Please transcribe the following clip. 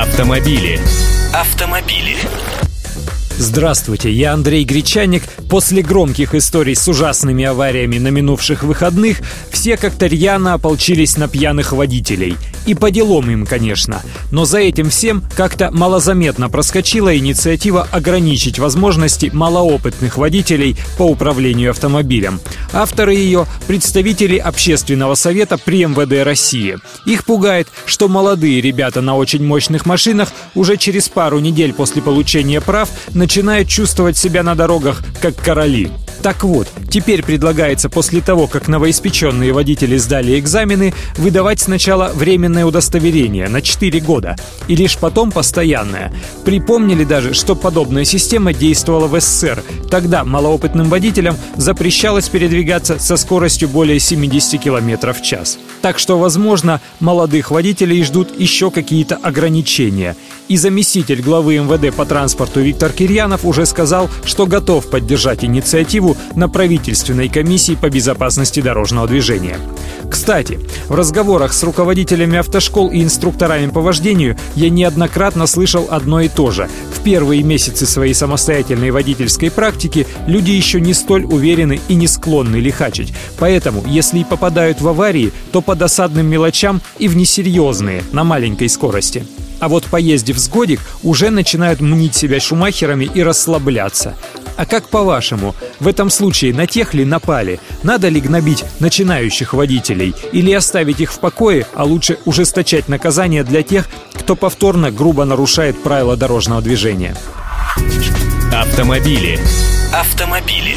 Автомобили. Автомобили. Здравствуйте, я Андрей Гречаник. После громких историй с ужасными авариями на минувших выходных все как-то рьяно ополчились на пьяных водителей. И по делам им, конечно. Но за этим всем как-то малозаметно проскочила инициатива ограничить возможности малоопытных водителей по управлению автомобилем. Авторы ее – представители Общественного совета при МВД России. Их пугает, что молодые ребята на очень мощных машинах уже через пару недель после получения прав на начинают чувствовать себя на дорогах как короли. Так вот, теперь предлагается после того, как новоиспеченные водители сдали экзамены, выдавать сначала временное удостоверение на 4 года и лишь потом постоянное. Припомнили даже, что подобная система действовала в СССР. Тогда малоопытным водителям запрещалось передвигаться со скоростью более 70 км в час. Так что, возможно, молодых водителей ждут еще какие-то ограничения. И заместитель главы МВД по транспорту Виктор Кирьянов уже сказал, что готов поддержать инициативу на правительственной комиссии по безопасности дорожного движения. Кстати, в разговорах с руководителями автошкол и инструкторами по вождению я неоднократно слышал одно и то же. В первые месяцы своей самостоятельной водительской практики люди еще не столь уверены и не склонны лихачить. Поэтому, если и попадают в аварии, то по досадным мелочам и в несерьезные, на маленькой скорости. А вот поездив с годик, уже начинают мнить себя шумахерами и расслабляться. А как по-вашему, в этом случае на тех ли напали? Надо ли гнобить начинающих водителей? Или оставить их в покое, а лучше ужесточать наказание для тех, кто повторно грубо нарушает правила дорожного движения? Автомобили. Автомобили.